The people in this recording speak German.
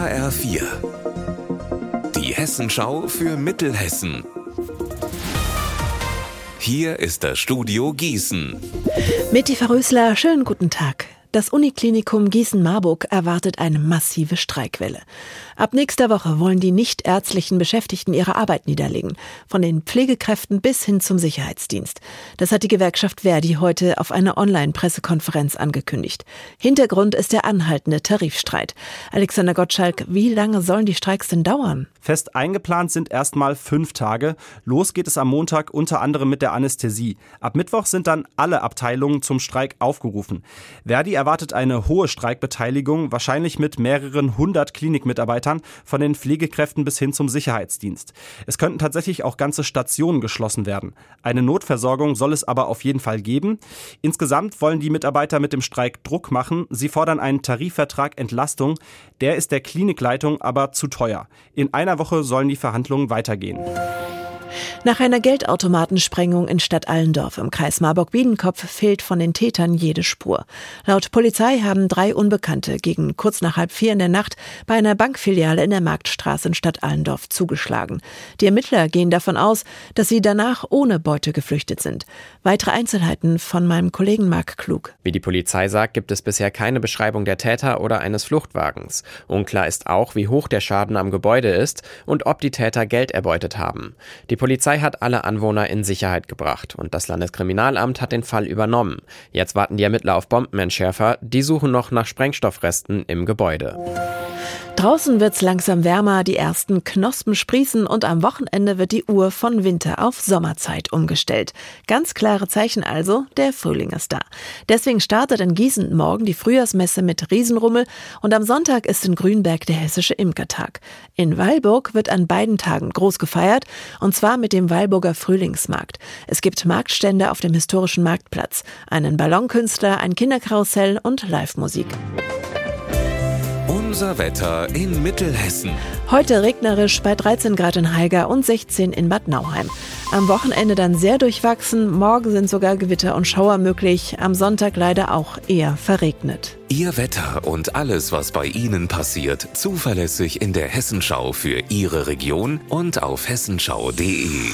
HR4. Die Hessenschau für Mittelhessen. Hier ist das Studio Gießen. Mit die Verrösler, schönen guten Tag. Das Uniklinikum Gießen-Marburg erwartet eine massive Streikwelle. Ab nächster Woche wollen die nichtärztlichen Beschäftigten ihre Arbeit niederlegen, von den Pflegekräften bis hin zum Sicherheitsdienst. Das hat die Gewerkschaft Verdi heute auf einer Online-Pressekonferenz angekündigt. Hintergrund ist der anhaltende Tarifstreit. Alexander Gottschalk, wie lange sollen die Streiks denn dauern? Fest eingeplant sind erstmal fünf Tage. Los geht es am Montag unter anderem mit der Anästhesie. Ab Mittwoch sind dann alle Abteilungen zum Streik aufgerufen. Verdi erwartet eine hohe Streikbeteiligung, wahrscheinlich mit mehreren hundert Klinikmitarbeitern, von den Pflegekräften bis hin zum Sicherheitsdienst. Es könnten tatsächlich auch ganze Stationen geschlossen werden. Eine Notversorgung soll es aber auf jeden Fall geben. Insgesamt wollen die Mitarbeiter mit dem Streik Druck machen. Sie fordern einen Tarifvertrag Entlastung. Der ist der Klinikleitung aber zu teuer. In einer Woche sollen die Verhandlungen weitergehen. Nach einer Geldautomatensprengung in Stadt Allendorf im Kreis Marburg-Biedenkopf fehlt von den Tätern jede Spur. Laut Polizei haben drei Unbekannte gegen kurz nach halb vier in der Nacht bei einer Bankfiliale in der Marktstraße in Stadt Allendorf zugeschlagen. Die Ermittler gehen davon aus, dass sie danach ohne Beute geflüchtet sind. Weitere Einzelheiten von meinem Kollegen Marc Klug. Wie die Polizei sagt, gibt es bisher keine Beschreibung der Täter oder eines Fluchtwagens. Unklar ist auch, wie hoch der Schaden am Gebäude ist und ob die Täter Geld erbeutet haben. Die Polizei hat alle Anwohner in Sicherheit gebracht und das Landeskriminalamt hat den Fall übernommen. Jetzt warten die Ermittler auf Bombenentschärfer, die suchen noch nach Sprengstoffresten im Gebäude. Draußen wird's langsam wärmer, die ersten Knospen sprießen und am Wochenende wird die Uhr von Winter auf Sommerzeit umgestellt. Ganz klare Zeichen also, der Frühling ist da. Deswegen startet in Gießen morgen die Frühjahrsmesse mit Riesenrummel und am Sonntag ist in Grünberg der hessische Imkertag. In Weilburg wird an beiden Tagen groß gefeiert und zwar mit dem Weilburger Frühlingsmarkt. Es gibt Marktstände auf dem historischen Marktplatz, einen Ballonkünstler, ein Kinderkarussell und Live-Musik. Unser Wetter in Mittelhessen. Heute regnerisch bei 13 Grad in Haiger und 16 in Bad Nauheim. Am Wochenende dann sehr durchwachsen. Morgen sind sogar Gewitter und Schauer möglich. Am Sonntag leider auch eher verregnet. Ihr Wetter und alles, was bei Ihnen passiert, zuverlässig in der Hessenschau für Ihre Region und auf hessenschau.de.